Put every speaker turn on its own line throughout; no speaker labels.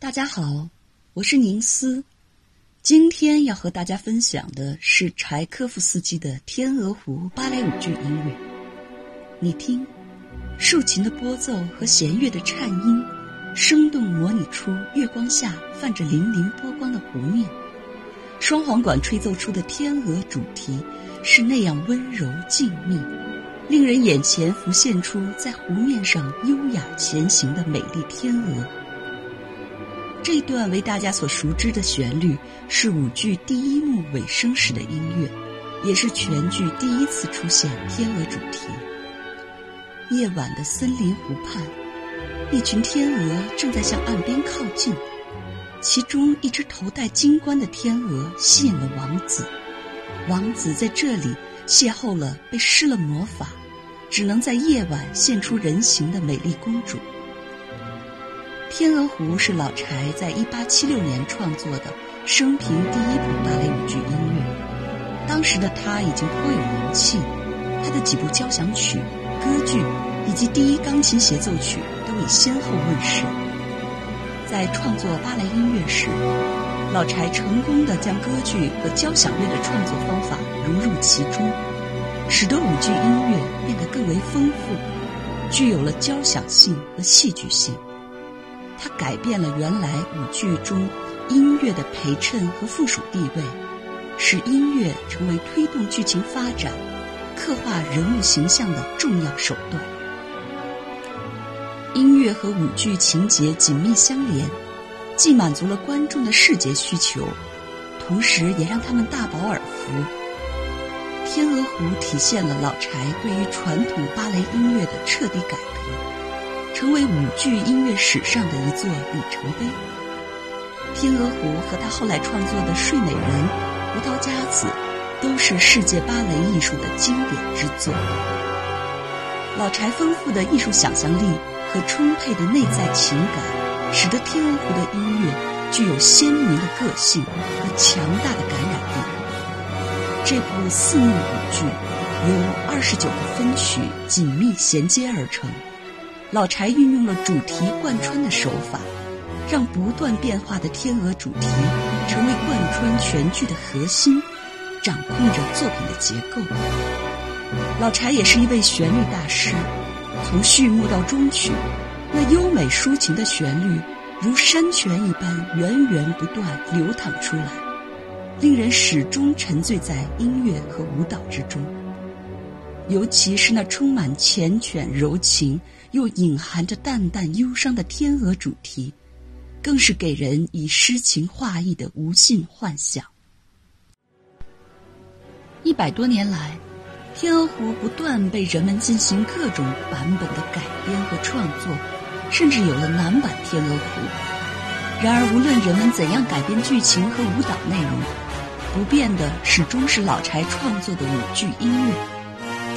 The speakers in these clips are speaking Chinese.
大家好，我是宁思。今天要和大家分享的是柴科夫斯基的《天鹅湖》芭蕾舞剧音乐。你听，竖琴的拨奏和弦乐的颤音，生动模拟出月光下泛着粼粼波光的湖面。双簧管吹奏出的天鹅主题是那样温柔静谧，令人眼前浮现出在湖面上优雅前行的美丽天鹅。这段为大家所熟知的旋律是舞剧第一幕尾声时的音乐，也是全剧第一次出现天鹅主题。夜晚的森林湖畔，一群天鹅正在向岸边靠近，其中一只头戴金冠的天鹅吸引了王子。王子在这里邂逅了被施了魔法，只能在夜晚现出人形的美丽公主。《天鹅湖》是老柴在一八七六年创作的生平第一部芭蕾舞剧音乐。当时的他已经颇有名气，他的几部交响曲、歌剧以及第一钢琴协奏曲都已先后问世。在创作芭蕾音乐时，老柴成功的将歌剧和交响乐的创作方法融入其中，使得舞剧音乐变得更为丰富，具有了交响性和戏剧性。它改变了原来舞剧中音乐的陪衬和附属地位，使音乐成为推动剧情发展、刻画人物形象的重要手段。音乐和舞剧情节紧密相连，既满足了观众的视觉需求，同时也让他们大饱耳福。《天鹅湖》体现了老柴对于传统芭蕾音乐的彻底改革。成为舞剧音乐史上的一座里程碑，《天鹅湖》和他后来创作的《睡美人》《胡桃夹子》都是世界芭蕾艺术的经典之作。老柴丰富的艺术想象力和充沛的内在情感，使得《天鹅湖》的音乐具有鲜明的个性和强大的感染力。这部四幕舞剧由二十九个分曲紧密衔接而成。老柴运用了主题贯穿的手法，让不断变化的天鹅主题成为贯穿全剧的核心，掌控着作品的结构。老柴也是一位旋律大师，从序幕到终曲，那优美抒情的旋律如山泉一般源源不断流淌出来，令人始终沉醉在音乐和舞蹈之中。尤其是那充满缱绻柔情。又隐含着淡淡忧伤的天鹅主题，更是给人以诗情画意的无尽幻想。一百多年来，《天鹅湖》不断被人们进行各种版本的改编和创作，甚至有了男版《天鹅湖》。然而，无论人们怎样改编剧情和舞蹈内容，不变的始终是老柴创作的舞剧音乐。《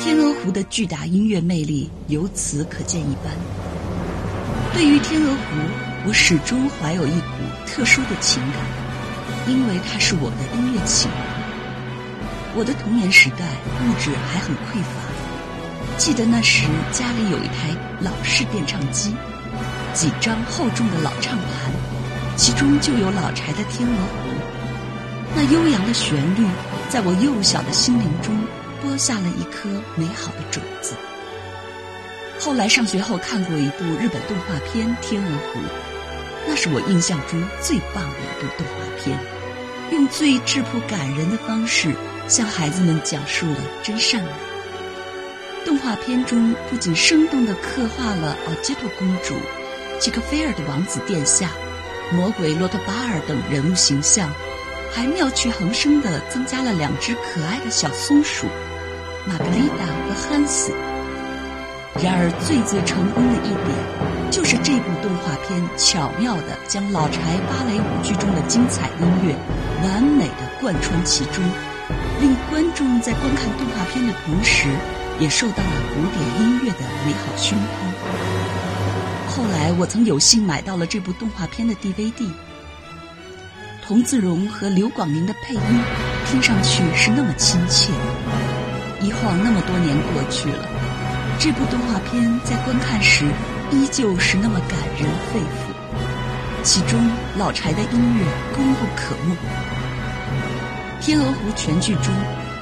天鹅湖》的巨大音乐魅力由此可见一斑。对于《天鹅湖》，我始终怀有一股特殊的情感，因为它是我的音乐启蒙。我的童年时代物质还很匮乏，记得那时家里有一台老式电唱机，几张厚重的老唱盘，其中就有老柴的《天鹅湖》。那悠扬的旋律，在我幼小的心灵中。播下了一颗美好的种子。后来上学后看过一部日本动画片《天鹅湖》，那是我印象中最棒的一部动画片，用最质朴感人的方式向孩子们讲述了真善美。动画片中不仅生动地刻画了奥杰托公主、吉克菲尔的王子殿下、魔鬼洛特巴尔等人物形象，还妙趣横生地增加了两只可爱的小松鼠。玛格丽达和汉斯。然而，最最成功的一点，就是这部动画片巧妙地将老柴芭蕾舞剧中的精彩音乐完美地贯穿其中，令观众在观看动画片的同时，也受到了古典音乐的美好熏陶。后来，我曾有幸买到了这部动画片的 DVD，童自荣和刘广宁的配音，听上去是那么亲切。一晃那么多年过去了，这部动画片在观看时依旧是那么感人肺腑。其中老柴的音乐功不可没。《天鹅湖》全剧中，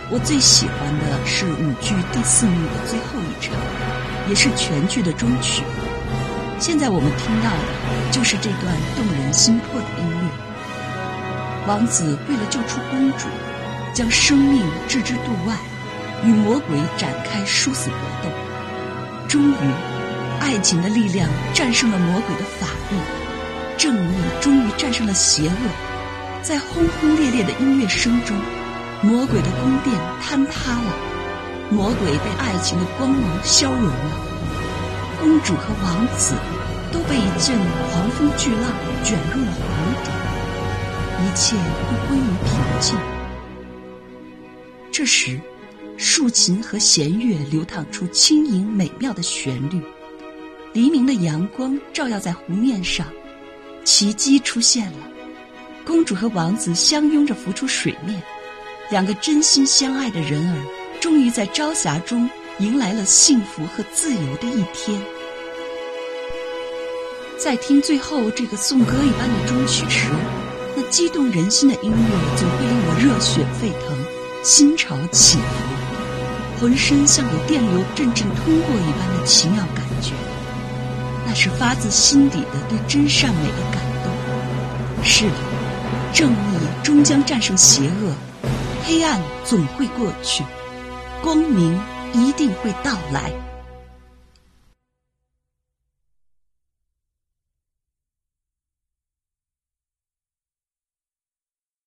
我最喜欢的是舞剧第四幕的最后一场，也是全剧的终曲。现在我们听到的就是这段动人心魄的音乐。王子为了救出公主，将生命置之度外，与魔鬼展开殊死搏斗。终于，爱情的力量战胜了魔鬼的法力，正义终于战胜了邪恶。在轰轰烈烈的音乐声中，魔鬼的宫殿坍塌了，魔鬼被爱情的光芒消融了，公主和王子都被一阵狂风巨浪卷入了湖底，一切都归于平静。这时，竖琴和弦乐流淌出轻盈美妙的旋律，黎明的阳光照耀在湖面上，奇迹出现了。公主和王子相拥着浮出水面，两个真心相爱的人儿，终于在朝霞中迎来了幸福和自由的一天。在听最后这个颂歌一般的终曲时，那激动人心的音乐总会令我热血沸腾，心潮起伏，浑身像有电流阵阵通过一般的奇妙感觉。那是发自心底的对真善美的感动。是的。正义终将战胜邪恶，黑暗总会过去，光明一定会到来。